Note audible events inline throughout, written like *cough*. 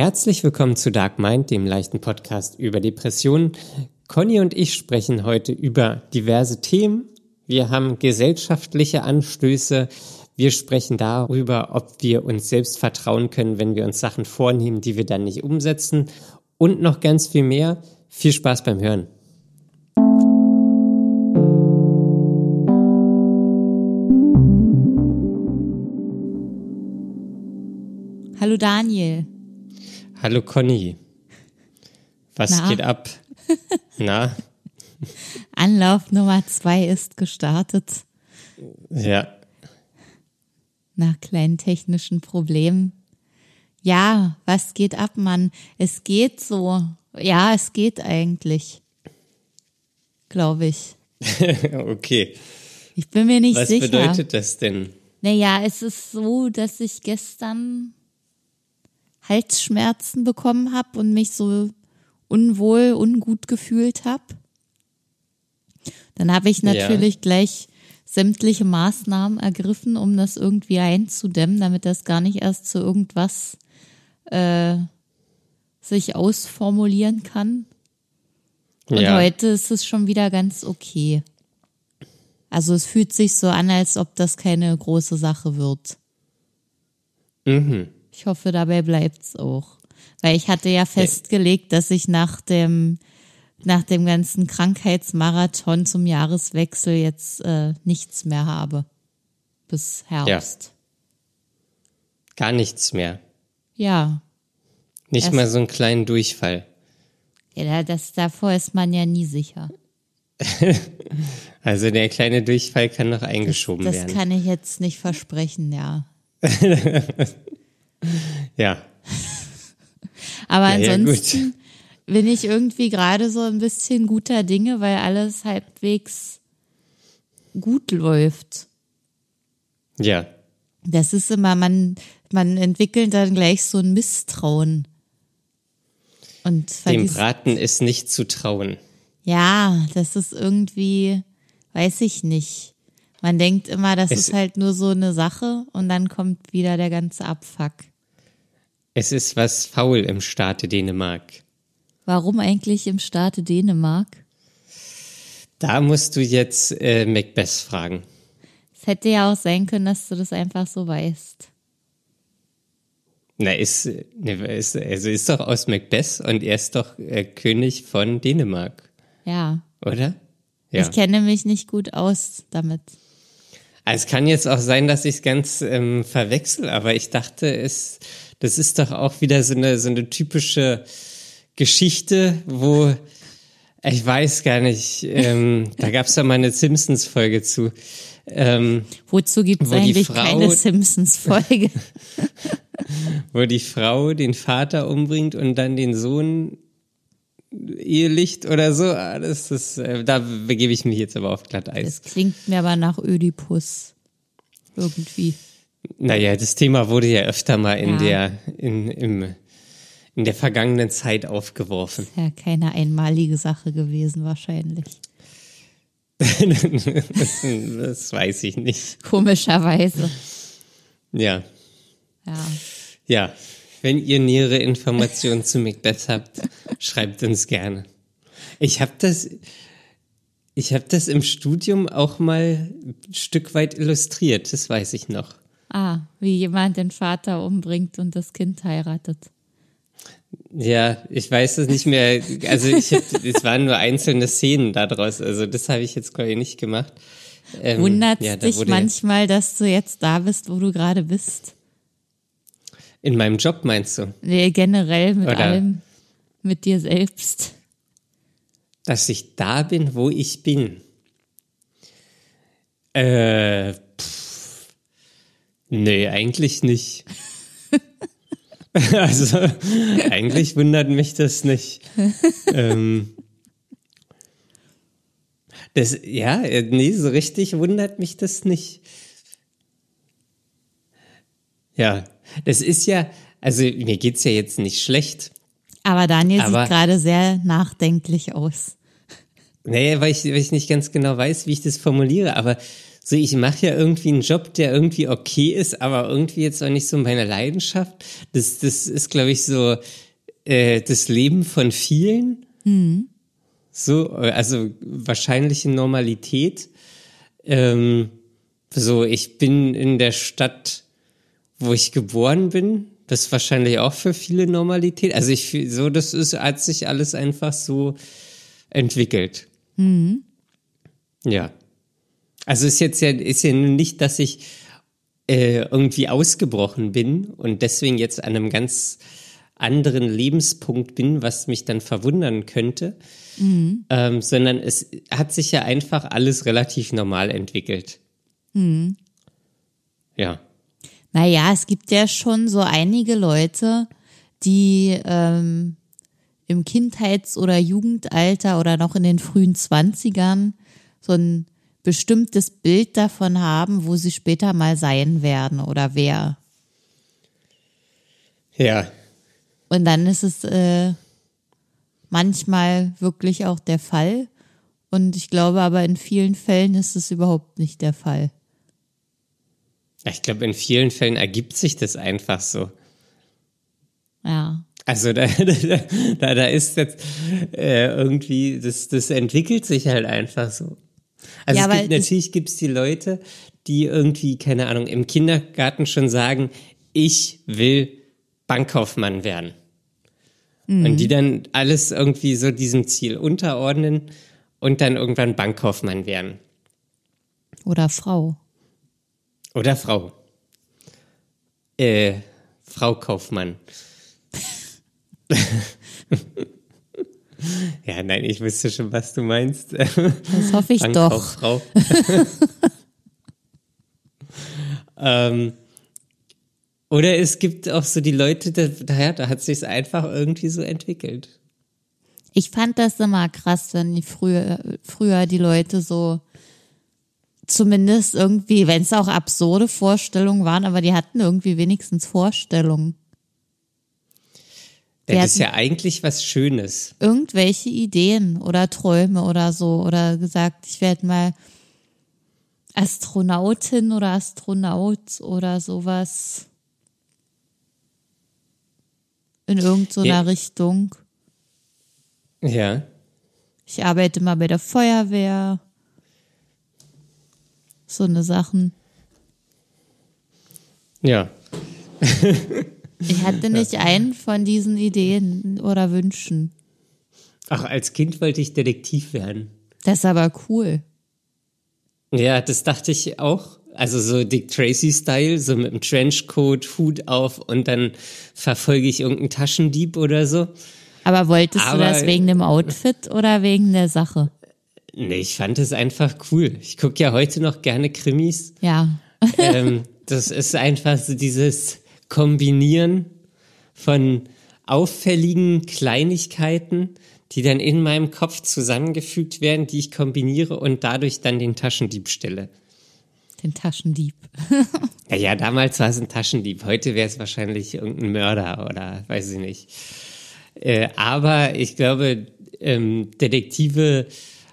Herzlich willkommen zu Dark Mind, dem leichten Podcast über Depressionen. Conny und ich sprechen heute über diverse Themen. Wir haben gesellschaftliche Anstöße. Wir sprechen darüber, ob wir uns selbst vertrauen können, wenn wir uns Sachen vornehmen, die wir dann nicht umsetzen. Und noch ganz viel mehr. Viel Spaß beim Hören. Hallo Daniel. Hallo Conny. Was Na? geht ab? *laughs* Na? Anlauf Nummer zwei ist gestartet. Ja. Nach kleinen technischen Problemen. Ja, was geht ab, Mann? Es geht so. Ja, es geht eigentlich. Glaube ich. *laughs* okay. Ich bin mir nicht Was sicher. bedeutet das denn? Naja, es ist so, dass ich gestern Halsschmerzen bekommen habe und mich so unwohl, ungut gefühlt habe. Dann habe ich Ja. natürlich gleich sämtliche Maßnahmen ergriffen, um das irgendwie einzudämmen, damit das gar nicht erst zu irgendwas äh, sich ausformulieren kann. Und ja. heute ist es schon wieder ganz okay. Also es fühlt sich so an, als ob das keine große Sache wird. Mhm. Ich hoffe, dabei bleibt's auch. Weil ich hatte ja festgelegt, dass ich nach dem, nach dem ganzen Krankheitsmarathon zum Jahreswechsel jetzt äh, nichts mehr habe. Bis Herbst. Gar nichts mehr. Ja. Nicht mal so einen kleinen Durchfall. ja. da- das, davor ist man ja nie sicher. *laughs* Also der kleine Durchfall kann noch eingeschoben Das werden. kann ich jetzt nicht versprechen, ja. *laughs* ja. Aber Ja, ja, ansonsten bin ich irgendwie gerade so ein bisschen guter Dinge, weil alles halbwegs gut läuft. Ja. Das ist immer, man, man entwickelt dann gleich so ein Misstrauen. Und Dem Braten ist nicht zu trauen. ja, das ist irgendwie, weiß ich nicht. Man denkt immer, das Es- ist halt nur so eine Sache und dann kommt wieder der ganze Abfuck. Es ist was faul im Staate Dänemark. Warum eigentlich im Staate Dänemark? Da musst du jetzt äh, Macbeth fragen. Es hätte ja auch sein können, dass du das einfach so weißt. Na, ist, ne, ist, also ist doch aus Macbeth und er ist doch äh, König von Dänemark, Ja. oder? Ja. Ich kenne mich nicht gut aus damit. Also es kann jetzt auch sein, dass ich es ganz ähm, verwechsel, aber ich dachte, es, das ist doch auch wieder so eine, so eine typische Geschichte, wo ich weiß gar nicht, ähm, da gab es doch mal eine Simpsons-Folge zu. Ähm, Wozu gibt es Wo eigentlich Frau- keine Simpsons-Folge? *laughs* wo die Frau den Vater umbringt und dann den Sohn Ehelicht oder so. Ah, Das ist, äh, da begebe ich mich jetzt aber auf Glatteis. Das klingt mir aber nach Ödipus. Irgendwie. Naja, das Thema wurde ja öfter mal in Ja. der, in, im, in der vergangenen Zeit aufgeworfen. Ja, keine einmalige Sache gewesen, wahrscheinlich. das, *laughs* das weiß ich nicht. Komischerweise. Ja. Ja. Ja. Wenn ihr nähere Informationen zu Macbeth habt, *laughs* schreibt uns gerne. Ich habe das, ich habe das im Studium auch mal ein Stück weit illustriert, das weiß ich noch. Ah, wie jemand den Vater umbringt und das Kind heiratet. Ja, ich weiß es nicht mehr. Also ich hab, es waren nur einzelne Szenen daraus. Also das habe ich jetzt glaube ich nicht gemacht. Ähm, Wundert ja, dich manchmal, dass du jetzt da bist, wo du gerade bist? In meinem Job meinst du, Nee, generell mit Oder- allem, mit dir selbst. dass ich da bin, wo ich bin? Äh, nee, eigentlich nicht. *laughs* also eigentlich wundert mich das nicht. ähm, das, ja, nee, so richtig wundert mich das nicht. Ja, das ist ja, also mir geht's ja jetzt nicht schlecht. Aber Daniel Aber- sieht gerade sehr nachdenklich aus. Nee, weil ich, weil ich nicht ganz genau weiß, wie ich das formuliere, aber so ich mache ja irgendwie einen Job, der irgendwie okay ist, aber irgendwie jetzt auch nicht so meine Leidenschaft. Das, das ist, glaube ich, so äh, das Leben von vielen. Mhm. So, also wahrscheinliche Normalität. Ähm, so, ich bin in der Stadt, wo ich geboren bin. Das ist wahrscheinlich auch für viele Normalität. Also ich so, das ist, hat sich alles einfach so entwickelt. Mhm. Ja. Also ist jetzt ja, ist ja nicht, dass ich äh, irgendwie ausgebrochen bin und deswegen jetzt an einem ganz anderen Lebenspunkt bin, was mich dann verwundern könnte, mhm. ähm, sondern es hat sich ja einfach alles relativ normal entwickelt. Mhm. Ja. Naja, es gibt ja schon so einige Leute, die ähm, im Kindheits- oder Jugendalter oder noch in den frühen Zwanzigern so ein bestimmtes Bild davon haben, wo sie später mal sein werden oder wer. Ja. Und dann ist es äh, manchmal wirklich auch der Fall. Und ich glaube aber in vielen Fällen ist es überhaupt nicht der Fall. Ich glaube, in vielen Fällen ergibt sich das einfach so. Ja. Also *laughs* da, da, da ist jetzt äh, irgendwie, das, das entwickelt sich halt einfach so. Also ja, es gibt, natürlich gibt es die Leute, die irgendwie, keine Ahnung, im Kindergarten schon sagen, ich will Bankkaufmann werden. Mhm. Und die dann alles irgendwie so diesem Ziel unterordnen und dann irgendwann Bankkaufmann werden. Oder Frau. Oder Frau. Äh, Frau Kaufmann. *laughs* ja, nein, ich wüsste schon, was du meinst. Das hoffe ich doch. *laughs* Ähm, oder es gibt auch so die Leute, da, da, da hat sich einfach irgendwie so entwickelt. Ich fand das immer krass, wenn die früher, früher die Leute so zumindest irgendwie, wenn es auch absurde Vorstellungen waren, aber die hatten irgendwie wenigstens Vorstellungen. Ja, das ist ja eigentlich was Schönes. Irgendwelche Ideen oder Träume oder so. Oder gesagt, ich werde mal Astronautin oder Astronaut oder sowas. In irgendeiner ja. Richtung. Ja. Ich arbeite mal bei der Feuerwehr. So eine Sachen. Ja. *laughs* Ich hatte nicht einen von diesen Ideen oder Wünschen. Ach, als Kind wollte ich Detektiv werden. Das ist aber cool. Ja, das dachte ich auch. Also so Dick Tracy-Style, so mit einem Trenchcoat, Hut auf und dann verfolge ich irgendeinen Taschendieb oder so. Aber wolltest aber, du das wegen dem Outfit oder wegen der Sache? Nee, ich fand es einfach cool. Ich gucke ja heute noch gerne Krimis. Ja. ähm, *laughs* das ist einfach so dieses Kombinieren von auffälligen Kleinigkeiten, die dann in meinem Kopf zusammengefügt werden, die ich kombiniere und dadurch dann den Taschendieb stelle. Den Taschendieb. *laughs* ja, damals war es ein Taschendieb. Heute wäre es wahrscheinlich irgendein Mörder oder weiß ich nicht. Äh, aber ich glaube, ähm, Detektive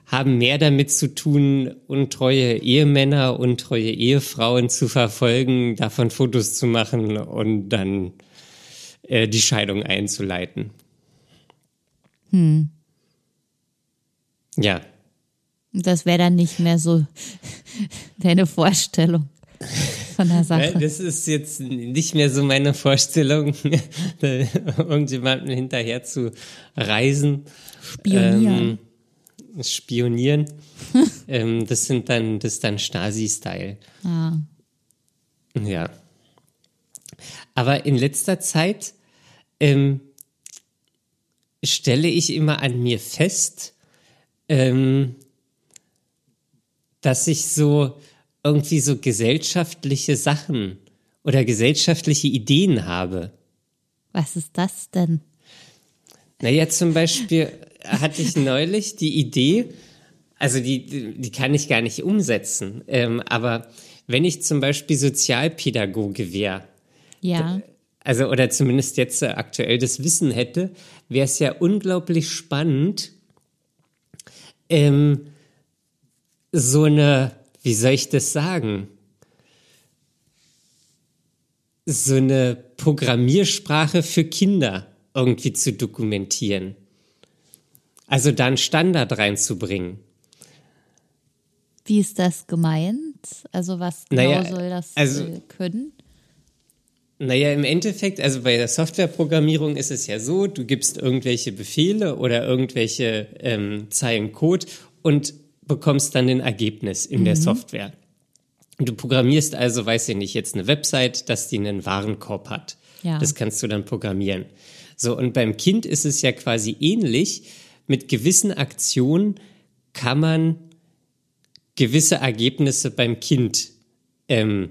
haben mehr damit zu tun, untreue Ehemänner, untreue Ehefrauen zu verfolgen, davon Fotos zu machen und dann äh, die Scheidung einzuleiten. Hm. Ja. Das wäre dann nicht mehr so *laughs* deine Vorstellung von der Sache. Das ist jetzt nicht mehr so meine Vorstellung, *laughs* irgendjemandem hinterher zu reisen. Spionieren. Ähm, Spionieren. *laughs* ähm, das sind dann, das ist dann Stasi-Style. Ah. Ja. Aber in letzter Zeit ähm, stelle ich immer an mir fest, ähm, dass ich so irgendwie so gesellschaftliche Sachen oder gesellschaftliche Ideen habe. Was ist das denn? Naja, zum Beispiel hatte ich neulich die Idee, also die, die kann ich gar nicht umsetzen, ähm, aber wenn ich zum Beispiel Sozialpädagoge wäre, ja. also oder zumindest jetzt aktuell das Wissen hätte, wäre es ja unglaublich spannend, ähm, so eine, wie soll ich das sagen? So eine Programmiersprache für Kinder irgendwie zu dokumentieren. Also da einen Standard reinzubringen. Wie ist das gemeint? Also was genau naja, soll das also, äh, können? Naja, im Endeffekt, also bei der Softwareprogrammierung ist es ja so, du gibst irgendwelche Befehle oder irgendwelche ähm, Zeilen Code und bekommst dann ein Ergebnis in mhm. der Software. Du programmierst also, weiß ich nicht, jetzt eine Website, dass die einen Warenkorb hat. Ja. Das kannst du dann programmieren. So, und beim Kind ist es ja quasi ähnlich. Mit gewissen Aktionen kann man gewisse Ergebnisse beim Kind ähm,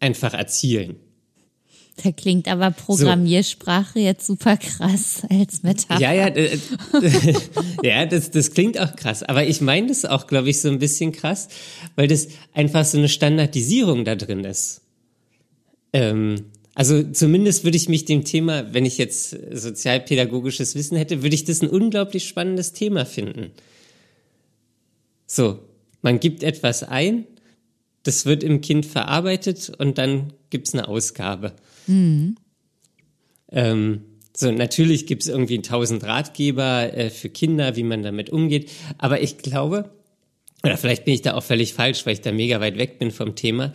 einfach erzielen. Da klingt aber Programmiersprache so. jetzt super krass als Metapher. Ja, ja, äh, *laughs* ja, das, das klingt auch krass. Aber ich meine das auch, glaube ich, so ein bisschen krass, weil das einfach so eine Standardisierung da drin ist. Ähm, also zumindest würde ich mich dem Thema, wenn ich jetzt sozialpädagogisches Wissen hätte, würde ich das ein unglaublich spannendes Thema finden. So, man gibt etwas ein, das wird im Kind verarbeitet und dann gibt's eine Ausgabe. Mhm. Ähm, so, natürlich gibt's irgendwie tausend Ratgeber äh, für Kinder, wie man damit umgeht. Aber ich glaube, oder vielleicht bin ich da auch völlig falsch, weil ich da mega weit weg bin vom Thema.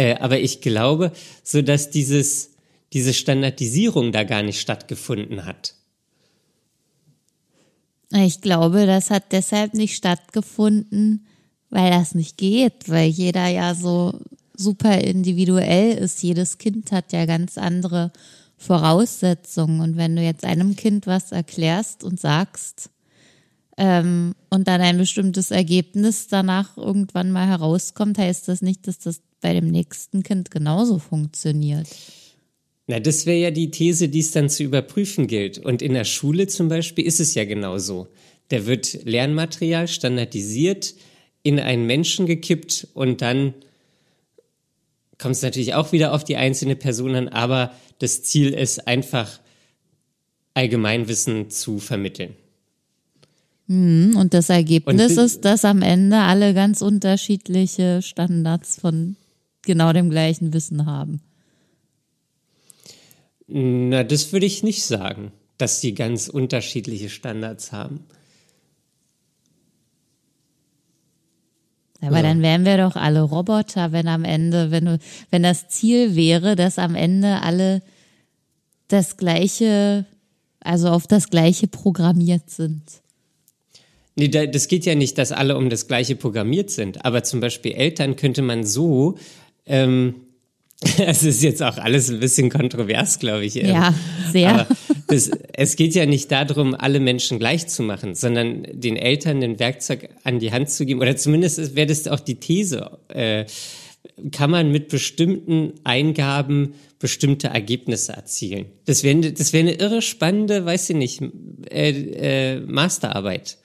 Äh, aber ich glaube, so dass dieses, diese Standardisierung da gar nicht stattgefunden hat. Ich glaube, das hat deshalb nicht stattgefunden, weil das nicht geht, weil jeder ja so super individuell ist. Jedes Kind hat ja ganz andere Voraussetzungen. Und wenn du jetzt einem Kind was erklärst und sagst ähm, und dann ein bestimmtes Ergebnis danach irgendwann mal herauskommt, heißt das nicht, dass das bei dem nächsten Kind genauso funktioniert. Na, das wäre ja die These, die es dann zu überprüfen gilt. Und in der Schule zum Beispiel ist es ja genauso. Da wird Lernmaterial standardisiert in einen Menschen gekippt und dann kommt es natürlich auch wieder auf die einzelne Person an, aber das Ziel ist einfach, Allgemeinwissen zu vermitteln. Mhm, und das Ergebnis und, ist, dass am Ende alle ganz unterschiedliche Standards von genau dem gleichen Wissen haben. Na, das würde ich nicht sagen, dass sie ganz unterschiedliche Standards haben. Aber ja. dann wären wir doch alle Roboter, wenn am Ende, wenn du, wenn das Ziel wäre, dass am Ende alle das gleiche, also auf das gleiche programmiert sind. Nee, das geht ja nicht, dass alle um das gleiche programmiert sind. Aber zum Beispiel Eltern könnte man so ähm, *laughs* Es ist jetzt auch alles ein bisschen kontrovers, glaube ich. Ja, sehr. Aber das, es geht ja nicht darum, alle Menschen gleich zu machen, sondern den Eltern ein Werkzeug an die Hand zu geben. Oder zumindest wäre das auch die These. Äh, kann man mit bestimmten Eingaben bestimmte Ergebnisse erzielen? Das wäre das wäre eine irre spannende, weiß ich nicht, äh, äh, Masterarbeit.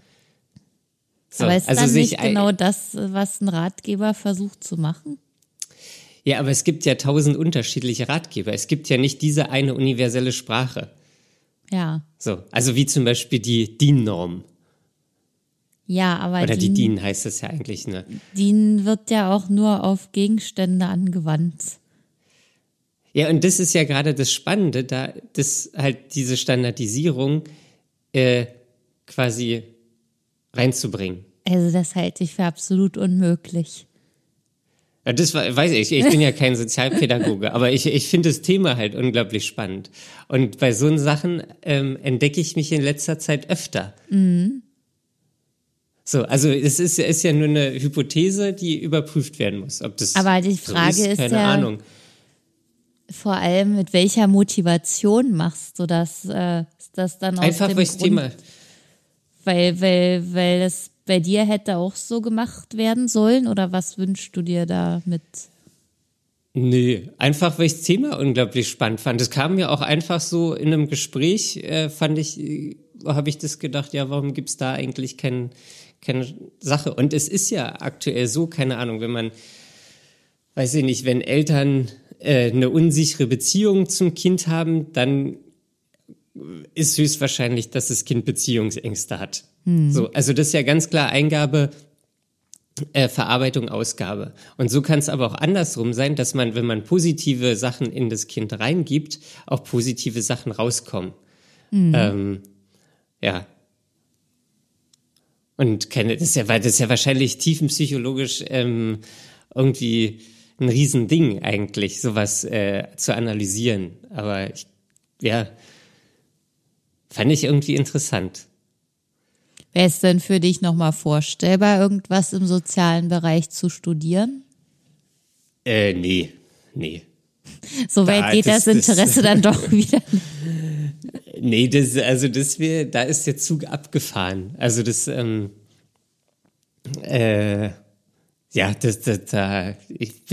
So, Aber ist also dann nicht genau das, was ein Ratgeber versucht zu machen? Ja, aber es gibt ja tausend unterschiedliche Ratgeber. Es gibt ja nicht diese eine universelle Sprache. Ja. So, also wie zum Beispiel die DIN-Norm. Ja, aber. Oder DIN, die DIN heißt das ja eigentlich, ne? DIN wird ja auch nur auf Gegenstände angewandt. Ja, und das ist ja gerade das Spannende, da das halt diese Standardisierung äh, quasi reinzubringen. Also das halte ich für absolut unmöglich. Ja, das weiß ich. Ich bin ja kein Sozialpädagoge, aber ich, ich finde das Thema halt unglaublich spannend. Und bei so Sachen ähm, entdecke ich mich in letzter Zeit öfter. Mhm. So, also es ist, ist ja nur eine Hypothese, die überprüft werden muss. Ob das aber die Frage so ist, ist keine ja, Ahnung. Vor allem, mit welcher Motivation machst du das? Äh, ist das dann aus Einfach dem das Thema. Weil, weil, weil das bei dir hätte auch so gemacht werden sollen oder was wünschst du dir damit? Nee, einfach weil ich das Thema unglaublich spannend fand. Es kam mir auch einfach so in einem Gespräch, äh, fand ich, äh, habe ich das gedacht, ja, warum gibt's da eigentlich kein, keine Sache? Und es ist ja aktuell so, keine Ahnung, wenn man, weiß ich nicht, wenn Eltern äh, eine unsichere Beziehung zum Kind haben, dann ist höchstwahrscheinlich, dass das Kind Beziehungsängste hat. Hm. So, also das ist ja ganz klar Eingabe äh, Verarbeitung, Ausgabe. Und so kann es aber auch andersrum sein, dass man, wenn man positive Sachen in das Kind reingibt, auch positive Sachen rauskommen. Mhm. Ähm, ja. Und keine, das ist ja, das ist ja wahrscheinlich tiefenpsychologisch ähm, irgendwie ein Riesending eigentlich, sowas äh, zu analysieren. Aber ich, ja, fand ich irgendwie interessant. Wäre es denn für dich nochmal vorstellbar, irgendwas im sozialen Bereich zu studieren? Äh, nee, nee. So weit da, geht das, das Interesse das, dann doch *laughs* wieder. Nee, das, also das wäre, da ist der Zug abgefahren. Also das, ähm, äh, ja, das, das, da, ich,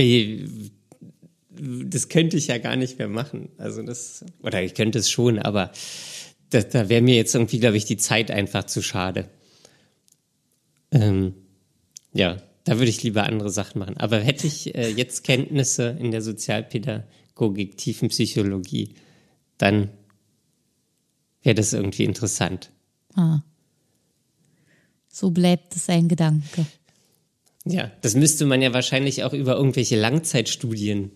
das könnte ich ja gar nicht mehr machen. Also das, oder ich könnte es schon, aber da, da wäre mir jetzt irgendwie, glaube ich, die Zeit einfach zu schade. Ähm, ja, da würde ich lieber andere Sachen machen. Aber hätte ich äh, jetzt Kenntnisse in der Sozialpädagogik, Tiefenpsychologie, dann wäre das irgendwie interessant. Ah. So bleibt es ein Gedanke. Ja, das müsste man ja wahrscheinlich auch über irgendwelche Langzeitstudien.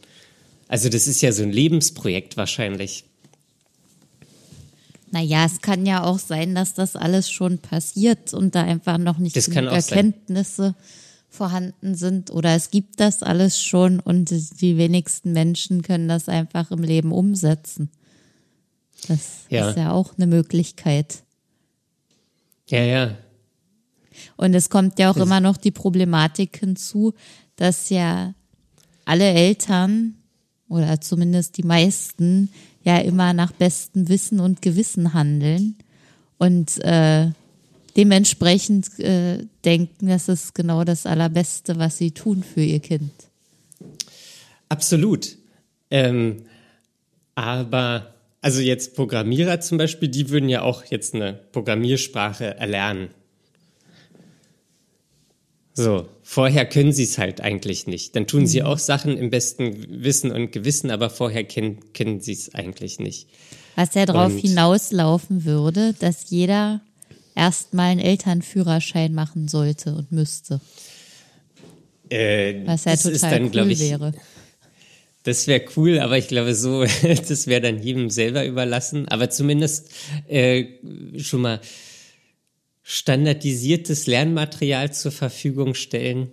Also das ist ja so ein Lebensprojekt wahrscheinlich. Naja, es kann ja auch sein, dass das alles schon passiert und da einfach noch nicht genug Erkenntnisse sein. vorhanden sind. Oder es gibt das alles schon und die wenigsten Menschen können das einfach im Leben umsetzen. Das ja. ist ja auch eine Möglichkeit. Ja, ja. Und es kommt ja auch das immer noch die Problematik hinzu, dass ja alle Eltern oder zumindest die meisten ja immer nach bestem Wissen und Gewissen handeln und äh, dementsprechend äh, denken, das ist genau das Allerbeste, was sie tun für ihr Kind. Absolut. Ähm, aber also jetzt Programmierer zum Beispiel, die würden ja auch jetzt eine Programmiersprache erlernen. So, vorher können sie es halt eigentlich nicht. Dann tun mhm. sie auch Sachen im besten Wissen und Gewissen, aber vorher kennen, kennen sie es eigentlich nicht. Was ja darauf hinauslaufen würde, dass jeder erstmal einen Elternführerschein machen sollte und müsste. Äh, Was ja total dann, cool ich, wäre. Das wäre cool, aber ich glaube so, *laughs* das wäre dann jedem selber überlassen. Aber zumindest äh, schon mal standardisiertes Lernmaterial zur Verfügung stellen.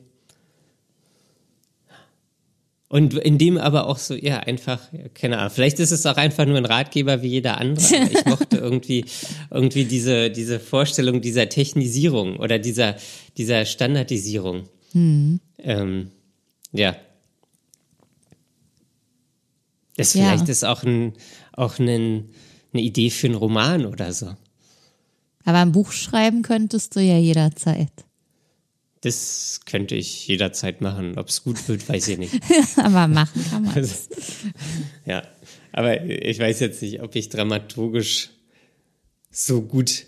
Und in dem aber auch so, ja, einfach, keine Ahnung, vielleicht ist es auch einfach nur ein Ratgeber wie jeder andere. Ich mochte *laughs* irgendwie, irgendwie diese, diese Vorstellung dieser Technisierung oder dieser, dieser Standardisierung. Mhm. Ähm, ja. Das ja. vielleicht ist auch, ein, auch ein, eine Idee für einen Roman oder so. Aber ein Buch schreiben könntest du ja jederzeit. Das könnte ich jederzeit machen. Ob es gut wird, weiß ich nicht. *laughs* aber machen kann man es. *laughs* ja, aber ich weiß jetzt nicht, ob ich dramaturgisch so gut.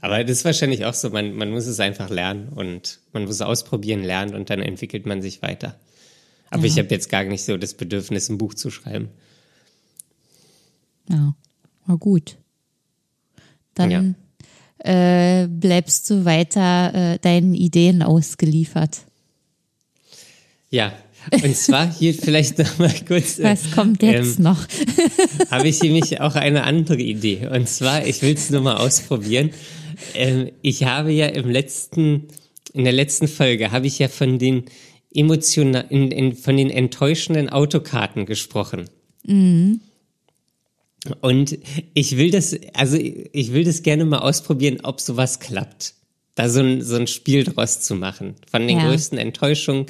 Aber das ist wahrscheinlich auch so, man, man muss es einfach lernen und man muss es ausprobieren, lernen und dann entwickelt man sich weiter. Aber ja. ich habe jetzt gar nicht so das Bedürfnis, ein Buch zu schreiben. Ja, war gut. Dann ja äh, bleibst du weiter äh, deinen Ideen ausgeliefert. Ja, und zwar hier *laughs* vielleicht noch mal kurz. Äh, Was kommt jetzt ähm, noch? *laughs* habe ich nämlich auch eine andere Idee. Und zwar, ich will es nur mal ausprobieren. Ähm, ich habe ja im letzten, in der letzten Folge habe ich ja von den emotional, in, in, von den enttäuschenden Autokarten gesprochen. Mhm. Und ich will das, also ich will das gerne mal ausprobieren, ob sowas klappt. Da so ein, so ein Spiel draus zu machen, von den ja. größten Enttäuschungen,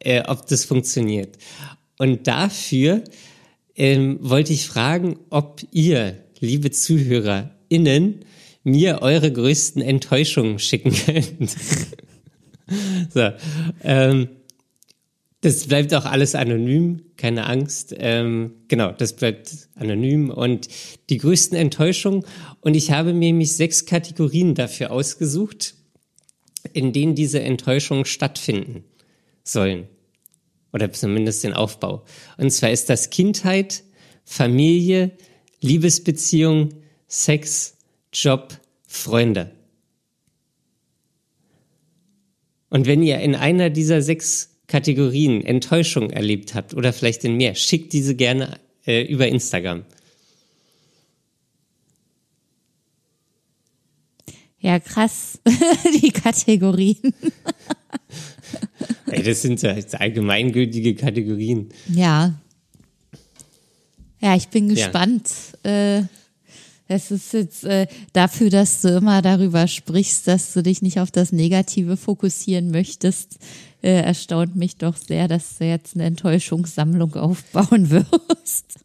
äh, ob das funktioniert. Und dafür ähm, wollte ich fragen, ob ihr, liebe ZuhörerInnen, mir eure größten Enttäuschungen schicken könnt. *laughs* so, ähm, das bleibt auch alles anonym, keine Angst. Ähm, genau, das bleibt anonym und die größten Enttäuschungen. Und ich habe mir nämlich sechs Kategorien dafür ausgesucht, in denen diese Enttäuschungen stattfinden sollen. Oder zumindest den Aufbau. Und zwar ist das Kindheit, Familie, Liebesbeziehung, Sex, Job, Freunde. Und wenn ihr in einer dieser sechs Kategorien Enttäuschung erlebt habt oder vielleicht in mehr, schickt diese gerne äh, über Instagram. Ja, krass. *laughs* Die Kategorien. Ey, das sind ja allgemeingültige Kategorien. Ja. Ja, ich bin gespannt. Ja. Äh, es ist jetzt äh, dafür, dass du immer darüber sprichst, dass du dich nicht auf das Negative fokussieren möchtest, äh, erstaunt mich doch sehr, dass du jetzt eine Enttäuschungssammlung aufbauen *laughs* wirst.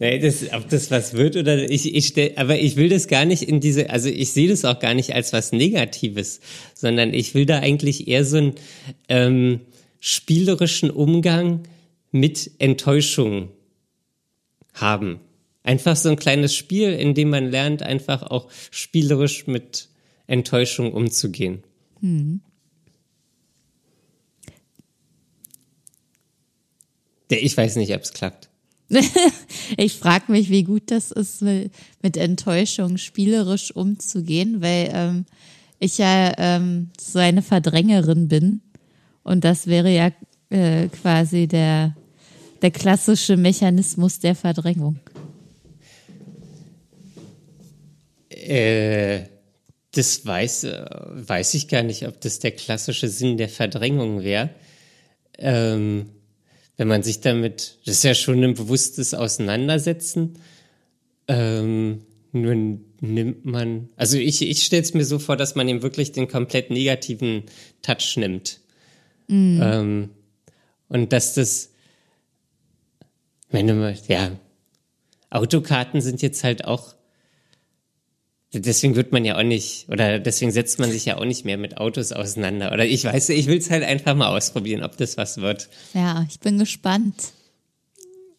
nee, das, ob das was wird oder ich, ich stell, aber ich will das gar nicht in diese, also ich sehe das auch gar nicht als was Negatives, sondern ich will da eigentlich eher so einen ähm, spielerischen Umgang mit Enttäuschung haben. Einfach so ein kleines Spiel, in dem man lernt, einfach auch spielerisch mit Enttäuschung umzugehen. Hm. Ich weiß nicht, ob es klappt. *laughs* ich frage mich, wie gut das ist, mit Enttäuschung spielerisch umzugehen, weil ähm, ich ja ähm, so eine Verdrängerin bin. Und das wäre ja äh, quasi der, der klassische Mechanismus der Verdrängung. Äh, das weiß, äh, weiß ich gar nicht, ob das der klassische Sinn der Verdrängung wäre. Ähm, wenn man sich damit, das ist ja schon ein bewusstes Auseinandersetzen. Ähm, nur nimmt man, also ich, ich stelle es mir so vor, dass man ihm wirklich den komplett negativen Touch nimmt. Mhm. Ähm, und dass das, wenn du, ja, Autokarten sind jetzt halt auch Deswegen wird man ja auch nicht, oder deswegen setzt man sich ja auch nicht mehr mit Autos auseinander. Oder ich weiß, ich will es halt einfach mal ausprobieren, ob das was wird. Ja, ich bin gespannt.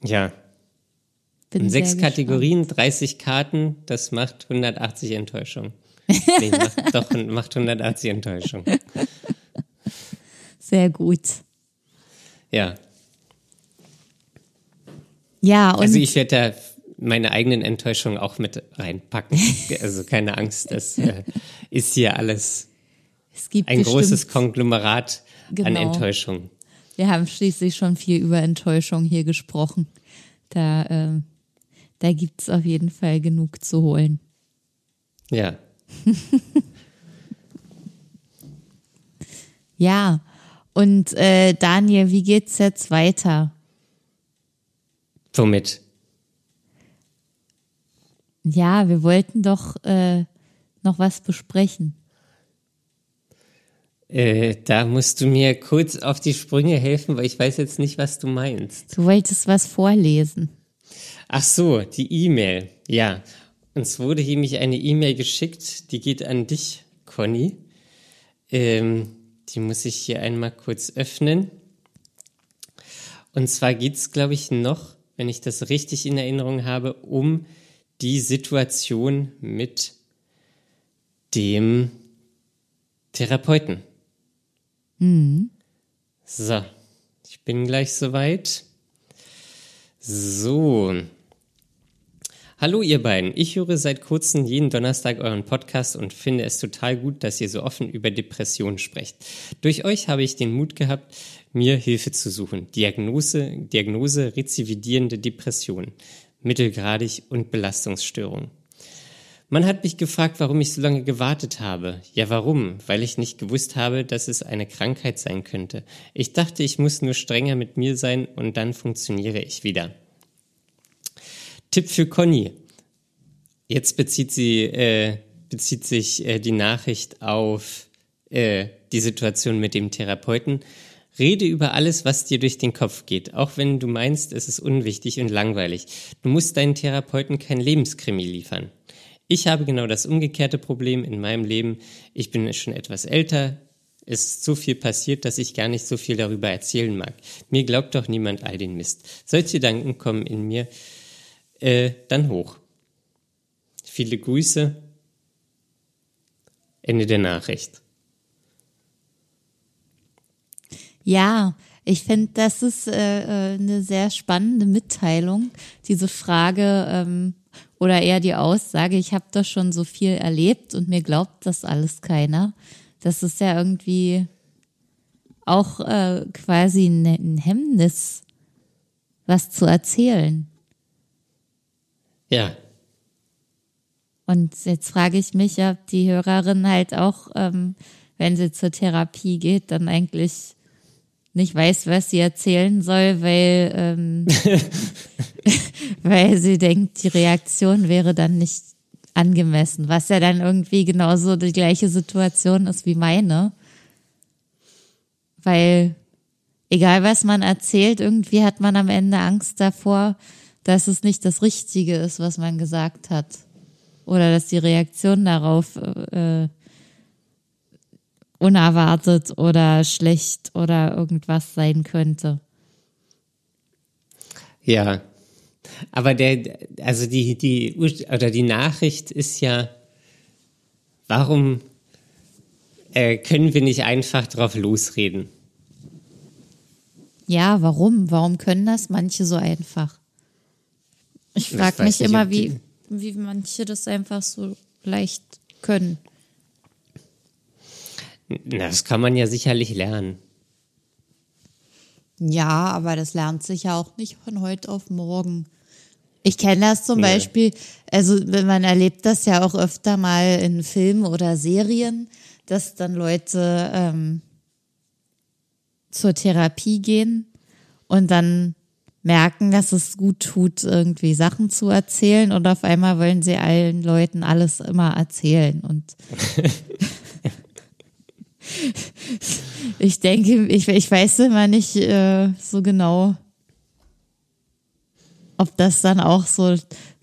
Ja. Bin sechs gespannt. Kategorien, 30 Karten, das macht 180 Enttäuschung. *laughs* nee, macht, doch, macht 180 Enttäuschung. Sehr gut. Ja. Ja, und. Also ich werde da meine eigenen Enttäuschungen auch mit reinpacken. *laughs* Also keine Angst, das äh, ist hier alles ein großes Konglomerat genau. an Enttäuschungen. Wir haben schließlich schon viel über Enttäuschung hier gesprochen. Da, äh, da gibt es auf jeden Fall genug zu holen. Ja. *laughs* ja, und äh, Daniel, wie geht's jetzt weiter? Womit? Ja, wir wollten doch äh, noch was besprechen. Äh, da musst du mir kurz auf die Sprünge helfen, weil ich weiß jetzt nicht, was du meinst. Du wolltest was vorlesen. Ach so, die E-Mail. Ja. Uns wurde hier nämlich eine E-Mail geschickt, die geht an dich, Conny. Ähm, die muss ich hier einmal kurz öffnen. Und zwar geht es, glaube ich, noch, wenn ich das richtig in Erinnerung habe, um die Situation mit dem Therapeuten. Mhm. So, ich bin gleich soweit. So. Hallo ihr beiden, ich höre seit kurzem jeden Donnerstag euren Podcast und finde es total gut, dass ihr so offen über Depressionen sprecht. Durch euch habe ich den Mut gehabt, mir Hilfe zu suchen. Diagnose, Diagnose rezividierende Depression mittelgradig und Belastungsstörung. Man hat mich gefragt, warum ich so lange gewartet habe. Ja, warum? Weil ich nicht gewusst habe, dass es eine Krankheit sein könnte. Ich dachte, ich muss nur strenger mit mir sein und dann funktioniere ich wieder. Tipp für Conny. Jetzt bezieht sie, äh, bezieht sich äh, die Nachricht auf äh, die Situation mit dem Therapeuten. Rede über alles, was dir durch den Kopf geht, auch wenn du meinst, es ist unwichtig und langweilig. Du musst deinen Therapeuten kein Lebenskrimi liefern. Ich habe genau das umgekehrte Problem in meinem Leben. Ich bin schon etwas älter. Es ist so viel passiert, dass ich gar nicht so viel darüber erzählen mag. Mir glaubt doch niemand all den Mist. Solche Gedanken kommen in mir äh, dann hoch. Viele Grüße. Ende der Nachricht. Ja, Ich finde, das ist äh, äh, eine sehr spannende Mitteilung, diese Frage ähm, oder eher die Aussage, ich habe doch schon so viel erlebt und mir glaubt das alles keiner. Das ist ja irgendwie auch äh, quasi ein, ein Hemmnis, was zu erzählen. Ja. Und jetzt frage ich mich, ob die Hörerin halt auch, ähm, wenn sie zur Therapie geht, dann eigentlich nicht weiß, was sie erzählen soll, weil, ähm, *laughs* weil sie denkt, die Reaktion wäre dann nicht angemessen, was ja dann irgendwie genauso die gleiche Situation ist wie meine. Weil egal was man erzählt, irgendwie hat man am Ende Angst davor, dass es nicht das Richtige ist, was man gesagt hat. Oder dass die Reaktion darauf äh, unerwartet oder schlecht oder irgendwas sein könnte. Ja. Aber der, also die, die, oder die Nachricht ist ja, warum äh, können wir nicht einfach drauf losreden? Ja, warum? Warum können das manche so einfach? Ich frage mich nicht, immer, wie, wie manche das einfach so leicht können. Das kann man ja sicherlich lernen. Ja, aber das lernt sich ja auch nicht von heute auf morgen. Ich kenne das zum nee. Beispiel, also man erlebt das ja auch öfter mal in Filmen oder Serien, dass dann Leute ähm, zur Therapie gehen und dann merken, dass es gut tut, irgendwie Sachen zu erzählen und auf einmal wollen sie allen Leuten alles immer erzählen und *laughs* ich denke, ich, ich weiß immer nicht äh, so genau, ob das dann auch so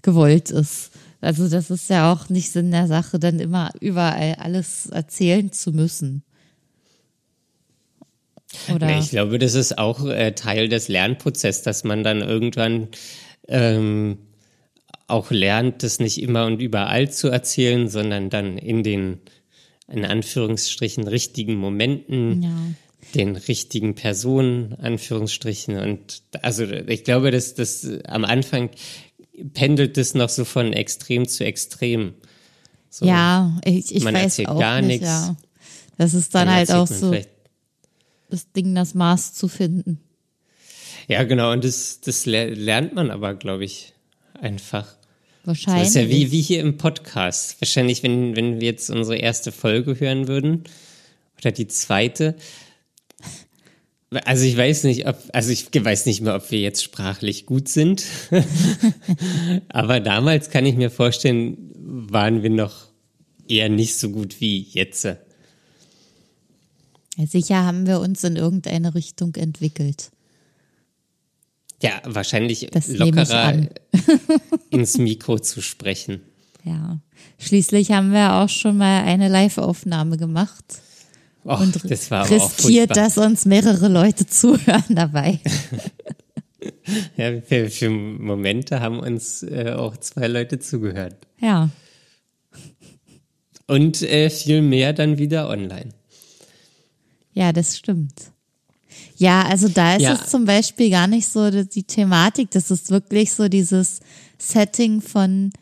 gewollt ist. Also das ist ja auch nicht Sinn der Sache, dann immer überall alles erzählen zu müssen. Oder? Ich glaube, das ist auch äh, Teil des Lernprozesses, dass man dann irgendwann ähm, auch lernt, das nicht immer und überall zu erzählen, sondern dann in den in Anführungsstrichen richtigen Momenten, ja. den richtigen Personen, Anführungsstrichen. Und also ich glaube, dass das am Anfang pendelt das noch so von extrem zu extrem. So, ja, ich, ich man weiß erzählt auch gar nicht, nichts. Ja. Das ist dann, dann halt auch so das Ding, das Maß zu finden. Ja, genau. Und das, das lernt man aber, glaube ich, einfach. Wahrscheinlich. Das ist ja wie, wie hier im Podcast. Wahrscheinlich, wenn, wenn wir jetzt unsere erste Folge hören würden oder die zweite. Also ich weiß nicht, ob, also ich weiß nicht mehr, ob wir jetzt sprachlich gut sind. *laughs* Aber damals kann ich mir vorstellen, waren wir noch eher nicht so gut wie jetzt. Sicher haben wir uns in irgendeine Richtung entwickelt. Ja, wahrscheinlich das lockerer *laughs* ins Mikro zu sprechen. Ja, schließlich haben wir auch schon mal eine Live-Aufnahme gemacht. Och, und das war riskiert, dass uns mehrere Leute zuhören dabei. *laughs* ja, für, für, Momente haben uns äh, auch zwei Leute zugehört. Ja. Und äh, viel mehr dann wieder online. Ja, das stimmt. Ja, also da ist ja. es zum Beispiel gar nicht so die Thematik, das ist wirklich so dieses Setting von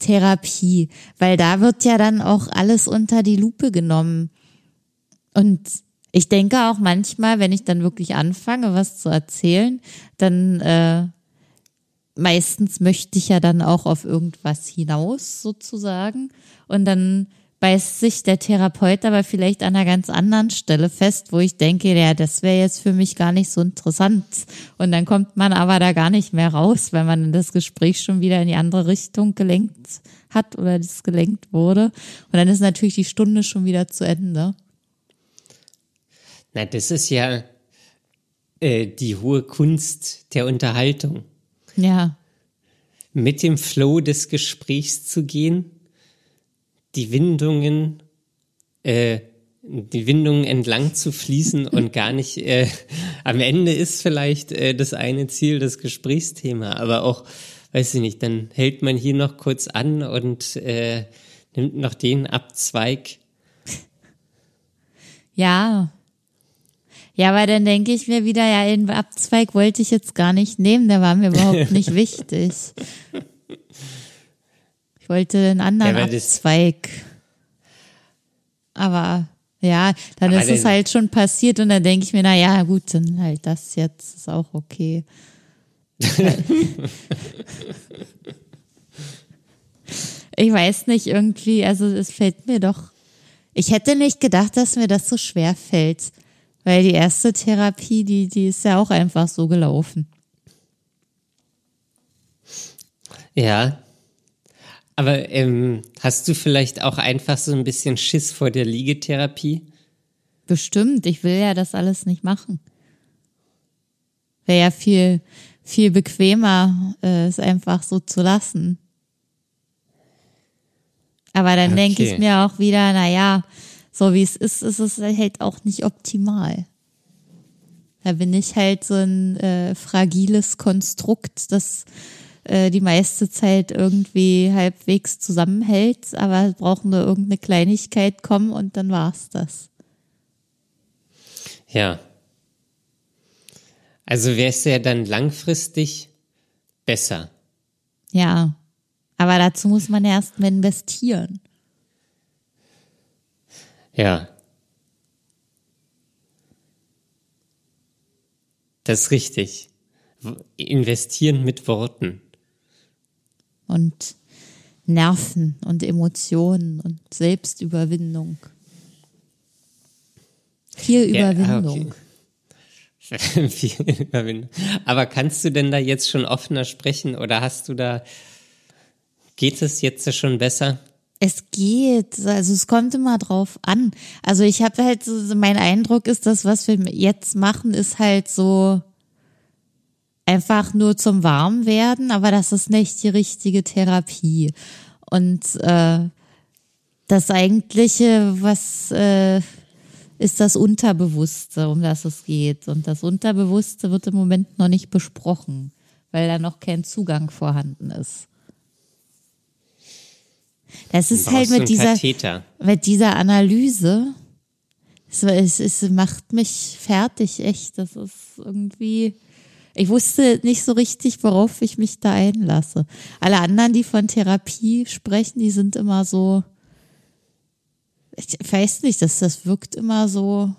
Therapie, weil da wird ja dann auch alles unter die Lupe genommen. Und ich denke auch manchmal, wenn ich dann wirklich anfange, was zu erzählen, dann äh, meistens möchte ich ja dann auch auf irgendwas hinaus sozusagen. Und dann beißt sich der Therapeut aber vielleicht an einer ganz anderen Stelle fest, wo ich denke, ja, das wäre jetzt für mich gar nicht so interessant. Und dann kommt man aber da gar nicht mehr raus, weil man das Gespräch schon wieder in die andere Richtung gelenkt hat oder das gelenkt wurde. Und dann ist natürlich die Stunde schon wieder zu Ende. Na, das ist ja äh, die hohe Kunst der Unterhaltung. Ja. Mit dem Flow des Gesprächs zu gehen die Windungen, äh, die Windungen entlang zu fließen und gar nicht, äh, am Ende ist vielleicht äh, das eine Ziel das Gesprächsthema, aber auch, weiß ich nicht, dann hält man hier noch kurz an und äh, nimmt noch den Abzweig. Ja. Ja, aber dann denke ich mir wieder, ja, den Abzweig wollte ich jetzt gar nicht nehmen, der war mir überhaupt *laughs* nicht wichtig. Wollte einen anderen ja, Abzweig. Aber ja, dann aber ist es halt schon passiert und dann denke ich mir, na ja, gut, dann halt das jetzt ist auch okay. *laughs* ich weiß nicht, irgendwie, also es fällt mir doch. Ich hätte nicht gedacht, dass mir das so schwer fällt. Weil die erste Therapie, die, die ist ja auch einfach so gelaufen. Ja. Aber ähm, hast du vielleicht auch einfach so ein bisschen Schiss vor der Liegetherapie? Bestimmt. Ich will ja das alles nicht machen. Wäre ja viel, viel bequemer, äh, es einfach so zu lassen. Aber dann okay. denke ich mir auch wieder, na ja, so wie es ist, ist es halt auch nicht optimal. Da bin ich halt so ein äh, fragiles Konstrukt, das äh, die meiste Zeit irgendwie halbwegs zusammenhält, aber braucht nur irgendeine Kleinigkeit kommen und dann war's das. Ja. Also wäre es ja dann langfristig besser. Ja. Aber dazu muss man erst mal investieren. Ja. Das ist richtig. Investieren mit Worten. Und Nerven und Emotionen und Selbstüberwindung. Viel Überwindung. Ja, okay. *laughs* Viel Überwindung. Aber kannst du denn da jetzt schon offener sprechen oder hast du da, geht es jetzt schon besser? Es geht, also es kommt immer drauf an. Also ich habe halt so, mein Eindruck ist, dass was wir jetzt machen, ist halt so einfach nur zum Warmwerden, aber das ist nicht die richtige Therapie. Und äh, das eigentliche, was äh, ist das Unterbewusste, um das es geht. Und das Unterbewusste wird im Moment noch nicht besprochen, weil da noch kein Zugang vorhanden ist. Das ist halt mit dieser, mit dieser Analyse. Es, es, es macht mich fertig, echt. Das ist irgendwie. Ich wusste nicht so richtig, worauf ich mich da einlasse. Alle anderen, die von Therapie sprechen, die sind immer so. Ich weiß nicht, dass das wirkt immer so.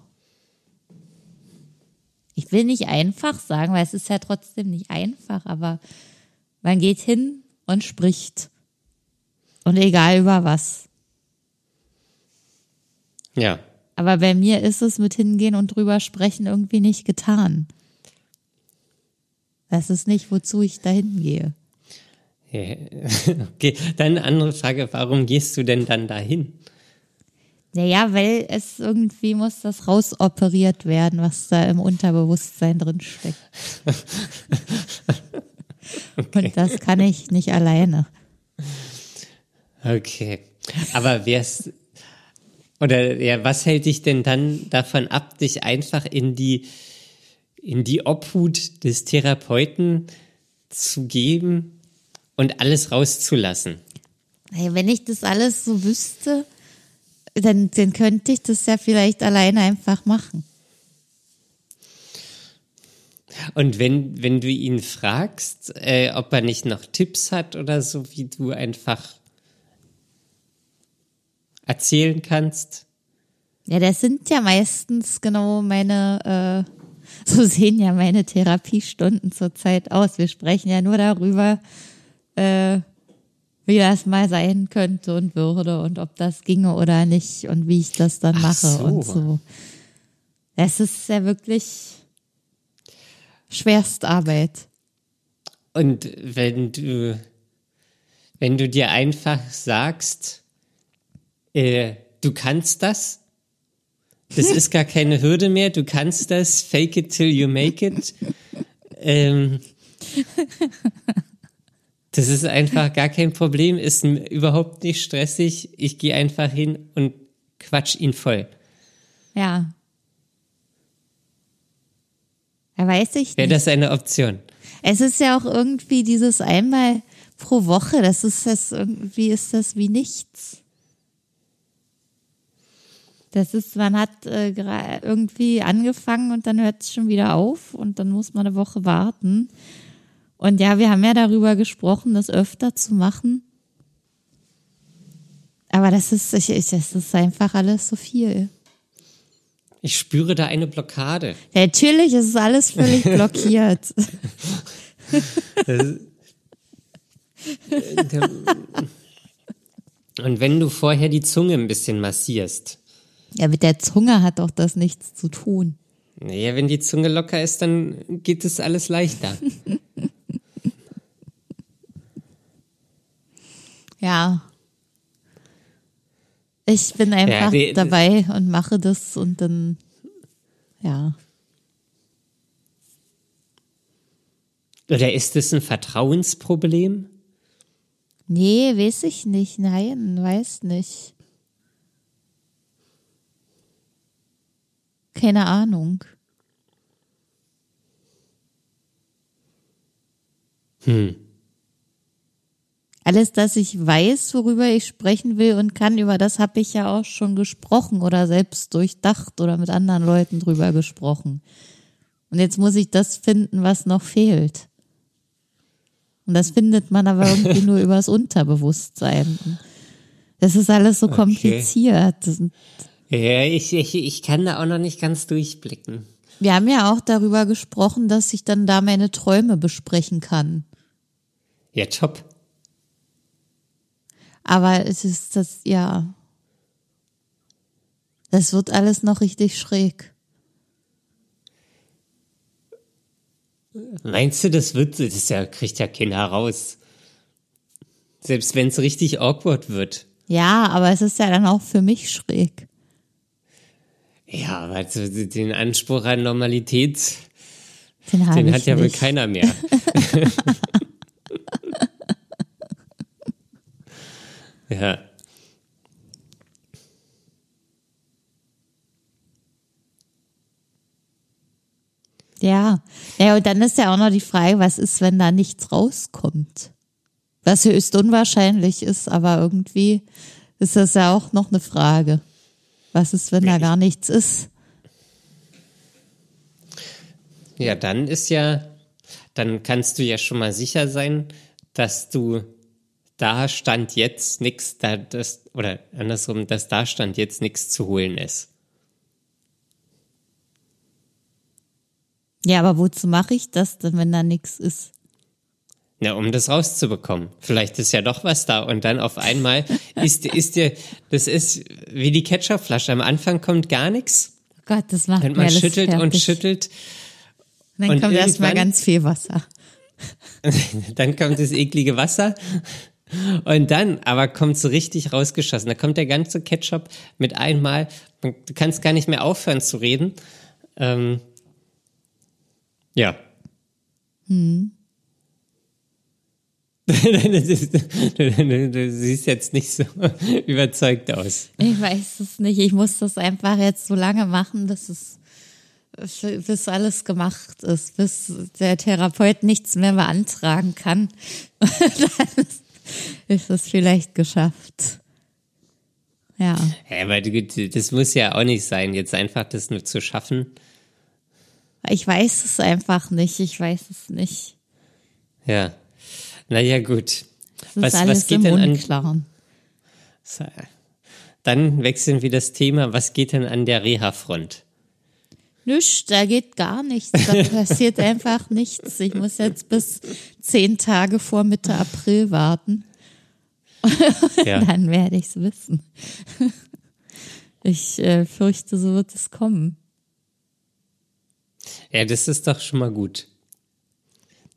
Ich will nicht einfach sagen, weil es ist ja trotzdem nicht einfach, aber man geht hin und spricht. Und egal über was. Ja. Aber bei mir ist es mit hingehen und drüber sprechen irgendwie nicht getan. Das ist nicht, wozu ich dahin gehe. *laughs* Okay, dann eine andere Frage, warum gehst du denn dann dahin? Naja, weil es irgendwie muss das rausoperiert werden, was da im Unterbewusstsein drin steckt. *laughs* okay. Und das kann ich nicht alleine. Okay. Aber wär's, oder ja, was hält dich denn dann davon ab, dich einfach in die, in die Obhut des Therapeuten zu geben und alles rauszulassen? Hey, wenn ich das alles so wüsste, dann, dann könnte ich das ja vielleicht alleine einfach machen. Und wenn, wenn du ihn fragst, äh, ob er nicht noch Tipps hat oder so, wie du einfach erzählen kannst? Ja, das sind ja meistens genau meine, äh, so sehen ja meine Therapiestunden zurzeit aus. Wir sprechen ja nur darüber, äh, wie das mal sein könnte und würde und ob das ginge oder nicht und wie ich das dann mache so. und so. Es ist ja wirklich Schwerstarbeit. Und wenn du, wenn du dir einfach sagst, äh, du kannst das. Das ist gar keine Hürde mehr. Du kannst das. Fake it till you make it. Ähm, das ist einfach gar kein Problem, ist überhaupt nicht stressig. Ich gehe einfach hin und quatsch ihn voll. Ja. Ja, weiß ich Wäre das eine Option? Es ist ja auch irgendwie dieses einmal pro Woche, das ist das irgendwie ist das wie nichts. Das ist, man hat äh, irgendwie angefangen und dann hört es schon wieder auf und dann muss man eine Woche warten. Und ja, wir haben ja darüber gesprochen, das öfter zu machen. Aber das ist, ich, ich, das ist einfach alles so viel. Ich spüre da eine Blockade. Natürlich ist es alles völlig *laughs* blockiert. Und wenn du vorher die Zunge ein bisschen massierst, Ja, mit der Zunge hat doch das nichts zu tun. naja, wenn die Zunge locker ist, dann geht es alles leichter. *laughs* Ja. Ich bin einfach die- dabei und mache das und dann, ja. Oder ist es ein Vertrauensproblem? Nee, weiß ich nicht. Nein, weiß nicht. Keine Ahnung. Hm. Alles, das ich weiß, worüber ich sprechen will und kann, über das habe ich ja auch schon gesprochen oder selbst durchdacht oder mit anderen Leuten drüber gesprochen. Und jetzt muss ich das finden, was noch fehlt. Und das findet man aber irgendwie *laughs* nur übers Unterbewusstsein. Das ist alles so kompliziert. Sind- Ja, ich, ich, ich kann da auch noch nicht ganz durchblicken. Wir haben ja auch darüber gesprochen, dass ich dann da meine Träume besprechen kann. Ja, top. Aber es ist das, ja. Das wird alles noch richtig schräg. Meinst du, das wird, das ja, kriegt ja keiner raus. Selbst wenn es richtig awkward wird. Ja, aber es ist ja dann auch für mich schräg. Ja, aber den Anspruch an Normalität, Den, den hat ja wohl keiner mehr. *laughs* ja. Ja. Ja, und dann ist ja auch noch die Frage, was ist, wenn da nichts rauskommt? Was höchst unwahrscheinlich ist, aber irgendwie ist das ja auch noch eine Frage. Was ist, wenn da gar nichts ist? Ja, dann ist ja, dann kannst du ja schon mal sicher sein, dass du da stand jetzt nichts, da das, oder andersrum, dass da stand jetzt nichts zu holen ist. Ja, aber wozu mache ich das denn, wenn da nichts ist? Ja, um das rauszubekommen. Vielleicht ist ja doch was da und dann auf einmal ist, ist dir, das ist wie die Ketchupflasche. Am Anfang kommt gar nichts Oh Gott, das macht und man schüttelt und fertig. schüttelt. Dann und kommt erstmal ganz viel Wasser. *laughs* Dann kommt das eklige Wasser und dann aber kommt so richtig rausgeschossen. Da kommt der ganze Ketchup mit einmal. Du kannst gar nicht mehr aufhören zu reden. Ähm, ja. du, du siehst jetzt nicht so *laughs* überzeugt aus. Ich weiß es nicht. Ich muss das einfach jetzt so lange machen, bis es bis alles gemacht ist, bis der Therapeut nichts mehr beantragen kann. *laughs* Dann ist es vielleicht geschafft. Ja. Ja, aber das muss ja auch nicht sein, jetzt einfach das nur zu schaffen. Ich weiß es einfach nicht. Ich weiß es nicht. Ja. Naja, gut. Ist Was, alles was geht denn an, Unklaren. Dann wechseln wir das Thema. Was geht denn an der Reha-Front? Nichts, da geht gar nichts. Da *laughs* passiert einfach nichts. Ich muss jetzt bis zehn Tage vor Mitte April warten. Ja. *laughs* Dann werde ich es wissen. Ich äh, fürchte, so wird es kommen. ja, das ist doch schon mal gut.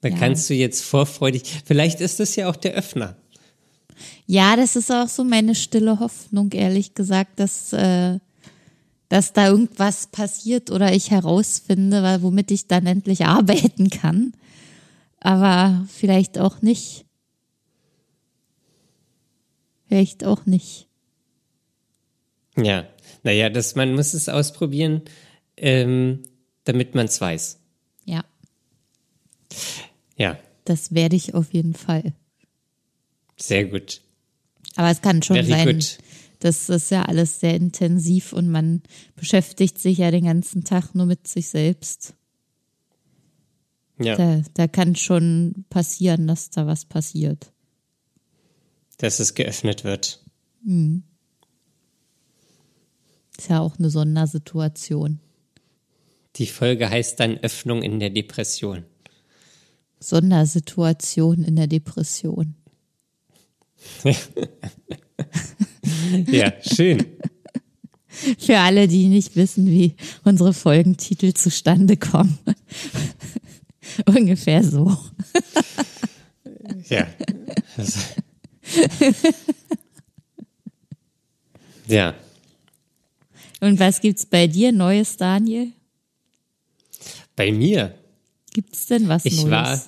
Dann Ja. kannst du jetzt vorfreudig, vielleicht ist das ja auch der Öffner. Ja, das ist auch so meine stille Hoffnung, ehrlich gesagt, dass, äh, dass da irgendwas passiert oder ich herausfinde, weil, womit ich dann endlich arbeiten kann. Aber vielleicht auch nicht. Vielleicht auch nicht. Ja. Naja, das, man muss es ausprobieren, ähm, damit man es weiß. Ja, Ja, das werde ich auf jeden Fall. sehr gut. Aber es kann schon Very sein, good. Das ist ja alles sehr intensiv und man beschäftigt sich ja den ganzen Tag nur mit sich selbst. Ja, Da, da kann schon passieren, dass da was passiert. dass es geöffnet wird. Ist ja auch eine Sondersituation. Die Folge heißt dann Öffnung in der Depression. Sondersituation in der Depression. *laughs* Ja, schön. Für alle, die nicht wissen, wie unsere Folgentitel zustande kommen. *laughs* Ungefähr so. Ja. *laughs* Ja. Und was gibt's bei dir Neues, Daniel? Bei mir. Gibt's denn was Ich Neues? war,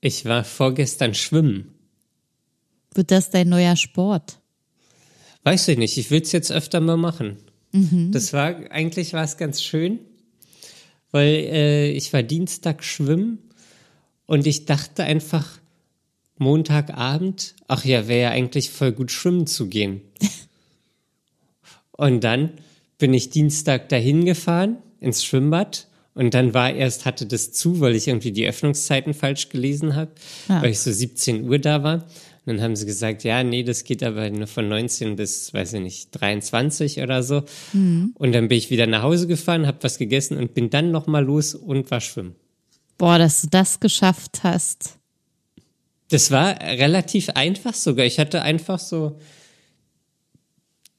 ich war vorgestern schwimmen. Wird das dein neuer Sport? Weiß ich nicht, ich will es jetzt öfter mal machen. Das war, eigentlich war es ganz schön, weil äh, ich war Dienstag schwimmen und ich dachte einfach Montagabend, ach ja, wäre ja eigentlich voll gut schwimmen zu gehen. *laughs* und dann bin ich Dienstag dahin gefahren ins Schwimmbad und dann war erst, hatte das zu, weil ich irgendwie die Öffnungszeiten falsch gelesen habe, Ah. weil ich so 17 Uhr da war. Und dann haben sie gesagt, ja, nee, das geht aber nur von 19 bis, weiß ich nicht, 23 oder so. Und dann bin ich wieder nach Hause gefahren, habe was gegessen und bin dann nochmal los und war schwimmen. Boah, dass du das geschafft hast. Das war relativ einfach sogar. Ich hatte einfach so,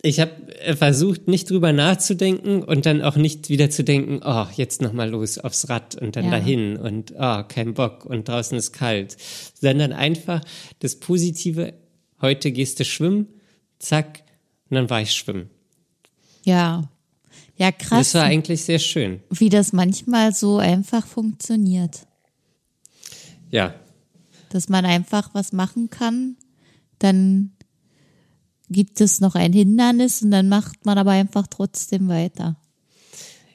ich habe versucht, nicht drüber nachzudenken und dann auch nicht wieder zu denken, oh, jetzt nochmal los aufs Rad und dann Ja. dahin und oh, kein Bock und draußen ist kalt. Sondern einfach das Positive, heute gehst du schwimmen, zack, und dann war ich schwimmen. Ja. Ja, krass, Das war eigentlich sehr schön. wie das manchmal so einfach funktioniert. Ja, Dass man einfach was machen kann, dann gibt es noch ein Hindernis und dann macht man aber einfach trotzdem weiter.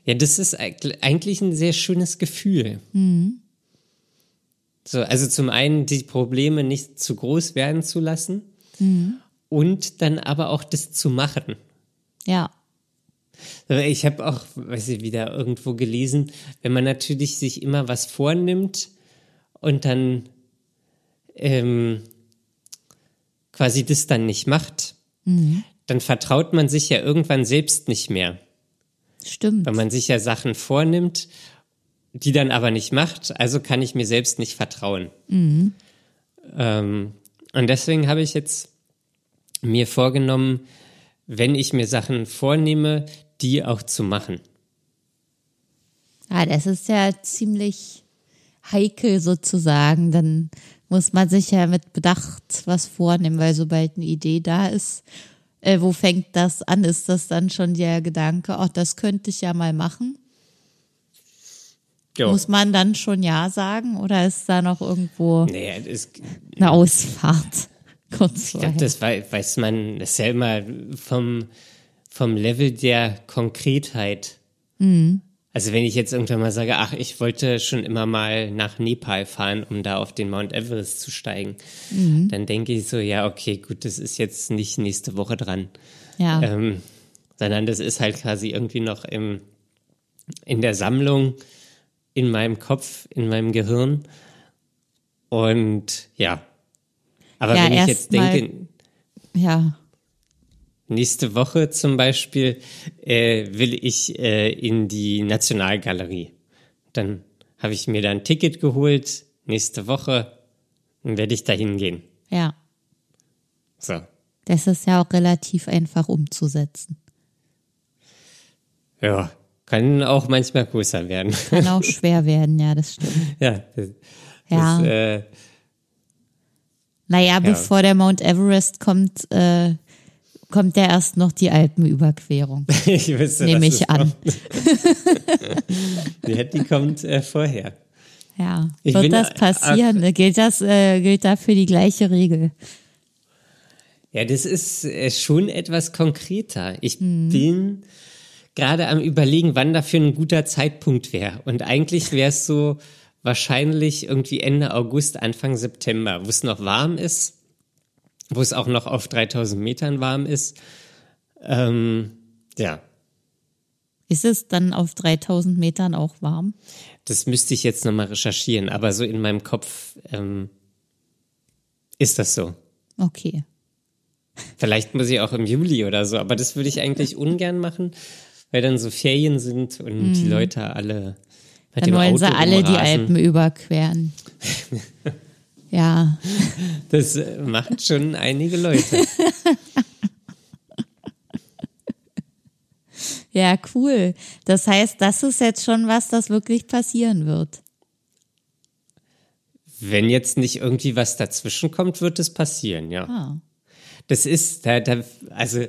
Ja, das ist eig- eigentlich ein sehr schönes Gefühl. So, also zum einen die Probleme nicht zu groß werden zu lassen und dann aber auch das zu machen. Ja. Ich habe auch, weiß ich, wieder irgendwo gelesen, wenn man natürlich sich immer was vornimmt und dann ähm, quasi das dann nicht macht, dann vertraut man sich ja irgendwann selbst nicht mehr. Stimmt. weil man sich ja Sachen vornimmt, die dann aber nicht macht, also kann ich mir selbst nicht vertrauen. Ähm, und deswegen habe ich jetzt mir vorgenommen, wenn ich mir Sachen vornehme, die auch zu machen. Ja, das ist ja ziemlich heikel sozusagen. Dann muss man sich ja mit Bedacht was vornehmen, weil sobald eine Idee da ist, äh, wo fängt das an? Ist das dann schon der Gedanke, oh, das könnte ich ja mal machen? Jo. Muss man dann schon Ja sagen oder ist da noch irgendwo Naja, das, eine Ausfahrt? *laughs* Kurz ich glaube, das wei- weiß man, das ist ja immer vom, vom Level der Konkretheit. Also wenn ich jetzt irgendwann mal sage, ach, ich wollte schon immer mal nach Nepal fahren, um da auf den Mount Everest zu steigen, dann denke ich so, ja, okay, gut, das ist jetzt nicht nächste Woche dran. Ja, Ähm, sondern das ist halt quasi irgendwie noch im, in der Sammlung, in meinem Kopf, in meinem Gehirn. Und ja. Aber Ja, wenn ich jetzt mal- denke, ja, nächste Woche zum Beispiel äh, will ich äh, in die Nationalgalerie. Dann habe ich mir da ein Ticket geholt. Nächste Woche werde ich da hingehen. ja. So. Das ist ja auch relativ einfach umzusetzen. Ja, kann auch manchmal größer werden. Kann auch *laughs* schwer werden, ja, das stimmt. ja. Das, Ja. Das, äh, Naja, bevor der Mount Everest kommt, äh, kommt ja erst noch die Alpenüberquerung, *laughs* ich wüsste, nehme ich an. Ja, *laughs* die kommt äh, vorher. Ja, Ich wird das passieren? Gilt das, äh, gilt dafür die gleiche Regel? Ja, das ist äh, schon etwas konkreter. Ich Mhm. bin gerade am überlegen, wann dafür ein guter Zeitpunkt wäre. Und eigentlich wäre es so wahrscheinlich irgendwie Ende August, Anfang September, wo es noch warm ist, wo es auch noch auf 3000 Metern warm ist. Ähm, ja, Ist es dann auf 3000 Metern auch warm? das müsste ich jetzt nochmal recherchieren, aber so in meinem Kopf ähm, ist das so. Okay. Vielleicht muss ich auch im Juli oder so, aber das würde ich eigentlich *laughs* ungern machen, weil dann so Ferien sind und die Leute alle mit Dann dem wollen Auto sie alle die rumrasen. Alpen überqueren. *laughs* ja, Das äh, macht schon einige Leute. *laughs* ja, cool. Das heißt, das ist jetzt schon was, das wirklich passieren wird. Wenn jetzt nicht irgendwie was dazwischen kommt, wird es passieren, ja. Ah. Das ist, da, da, also,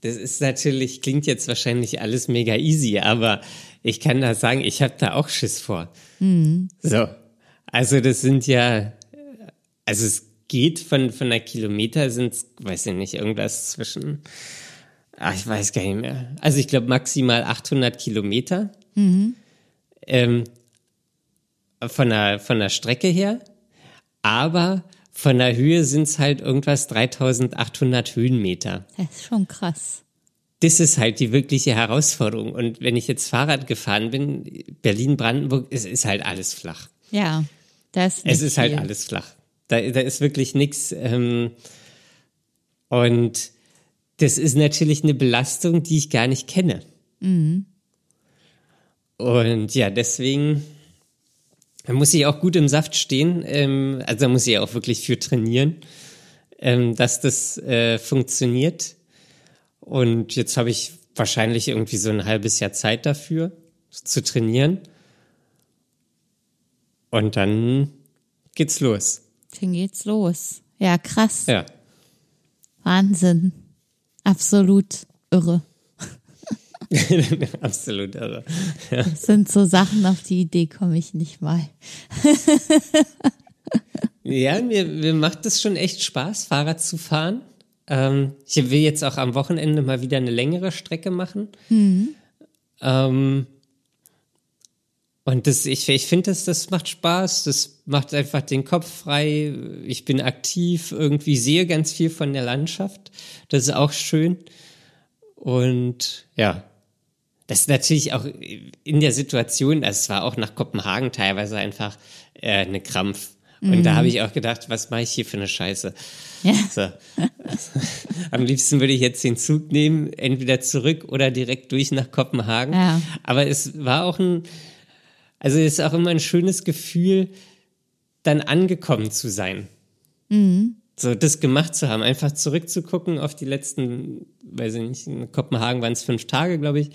das ist natürlich, klingt jetzt wahrscheinlich alles mega easy, aber ich kann da sagen, ich habe da auch Schiss vor. So. Also, das sind ja, also es geht von, von einer Kilometer sind weiß ich nicht, irgendwas zwischen, ah, ich weiß gar nicht mehr. Also, ich glaube maximal 800 Kilometer. Ähm, von der, von der Strecke her. Aber von der Höhe sind es halt irgendwas 3800 Höhenmeter. Das ist schon krass. Das ist halt die wirkliche Herausforderung. Und wenn ich jetzt Fahrrad gefahren bin, Berlin-Brandenburg, es ist halt alles flach. Ja, das ist Es ist halt viel. alles flach. Da, da ist wirklich nichts. Ähm, und das ist natürlich eine Belastung, die ich gar nicht kenne. Mhm. Und ja, deswegen muss ich auch gut im Saft stehen. Ähm, also da muss ich auch wirklich für trainieren, ähm, dass das äh, funktioniert. Und jetzt habe ich wahrscheinlich irgendwie so ein halbes Jahr Zeit dafür zu trainieren. Und dann geht's los. Dann geht's los. Ja, krass. Ja. Wahnsinn. Absolut irre. *laughs* Absolut irre. Das sind so Sachen, auf die Idee komme ich nicht mal. Ja, mir, mir macht es schon echt Spaß, Fahrrad zu fahren. Ähm, ich will jetzt auch am Wochenende mal wieder eine längere Strecke machen. Ähm, und das, ich, ich finde, das, das macht Spaß. Das macht einfach den Kopf frei. Ich bin aktiv, irgendwie sehe ganz viel von der Landschaft. Das ist auch schön. Und ja, das ist natürlich auch in der Situation, also es war auch nach Kopenhagen teilweise einfach äh, eine Krampf. Und da habe ich auch gedacht, was mache ich hier für eine Scheiße? Ja. So. *laughs* Am liebsten würde ich jetzt den Zug nehmen, entweder zurück oder direkt durch nach Kopenhagen. Ja. Aber es war auch ein, also es ist auch immer ein schönes Gefühl, dann angekommen zu sein. So, das gemacht zu haben, einfach zurückzugucken auf die letzten, weiß ich nicht, in Kopenhagen waren es fünf Tage, glaube ich.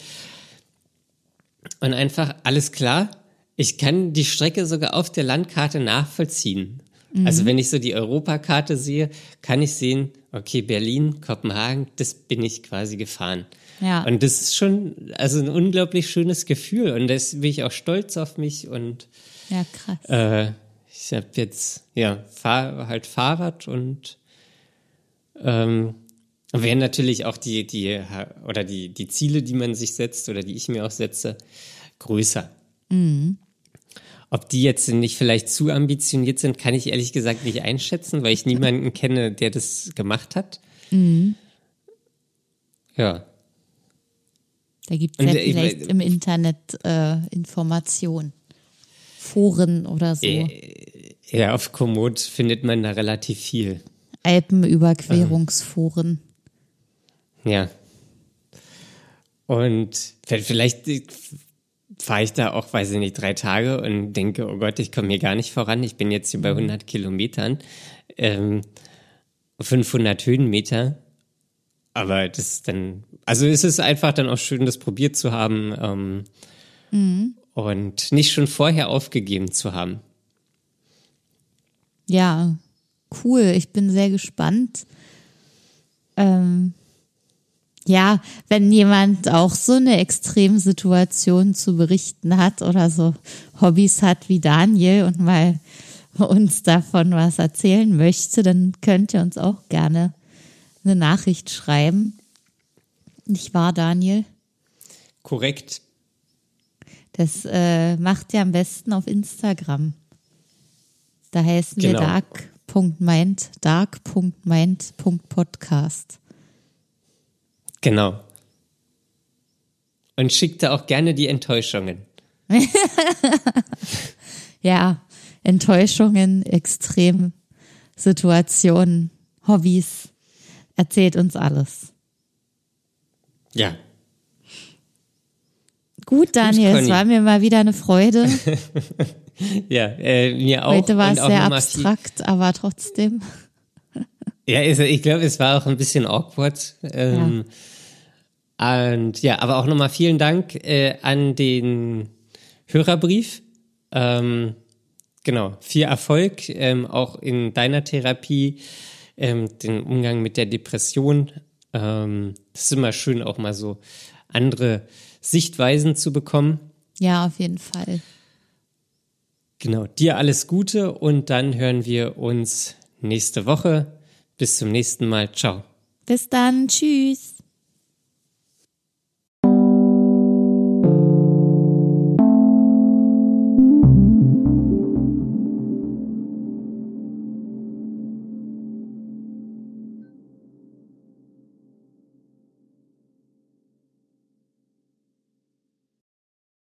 Und einfach, alles klar, ich kann die Strecke sogar auf der Landkarte nachvollziehen. Also wenn ich so die Europakarte sehe, kann ich sehen, okay, Berlin, Kopenhagen, das bin ich quasi gefahren. Ja. Und das ist schon, also ein unglaublich schönes Gefühl. Und das bin ich auch stolz auf mich und Ja, krass. äh, ich habe jetzt ja fahr halt Fahrrad und ähm, wären natürlich auch die die oder die die Ziele, die man sich setzt oder die ich mir auch setze, größer. Ob die jetzt nicht vielleicht zu ambitioniert sind, kann ich ehrlich gesagt nicht einschätzen, weil ich niemanden kenne, der das gemacht hat. Ja. Da gibt es ja vielleicht ich- im Internet äh, Informationen. Foren oder so. Äh, Ja, auf Komoot findet man da relativ viel. Alpenüberquerungsforen. Ja. Und vielleicht fahre ich da auch, weiß ich nicht, drei Tage und denke, oh Gott, ich komme hier gar nicht voran. Ich bin jetzt hier bei 100 Kilometern, ähm, 500 Höhenmeter. Aber das ist dann, also es ist einfach dann auch schön, das probiert zu haben ähm, und nicht schon vorher aufgegeben zu haben. Ja, cool. Ich bin sehr gespannt. Ähm, ja, wenn jemand auch so eine Extremsituation zu berichten hat oder so Hobbys hat wie Daniel und mal uns davon was erzählen möchte, dann könnt ihr uns auch gerne eine Nachricht schreiben. Nicht wahr, Daniel? Korrekt. Das äh, macht ihr am besten auf Instagram. Da heißen Genau. wir dark.mind, dark.mind.podcast. Genau. Und schickte auch gerne die Enttäuschungen. *laughs* Ja, Enttäuschungen, Extremsituationen, Hobbys. Erzählt uns alles. Ja. Gut, Daniel, es war mir mal wieder eine Freude. *laughs* Ja, äh, mir auch. Heute war es sehr abstrakt, aber trotzdem. Ja, ich glaube, es war auch ein bisschen awkward. Ähm, Und ja, aber auch nochmal vielen Dank äh, an den Hörerbrief. Ähm, genau, viel Erfolg ähm, auch in deiner Therapie, ähm, den Umgang mit der Depression. Ähm, das ist immer schön, auch mal so andere Sichtweisen zu bekommen. Ja, auf jeden Fall. Genau, dir alles Gute und dann hören wir uns nächste Woche. Bis zum nächsten Mal. Ciao. Bis dann. Tschüss.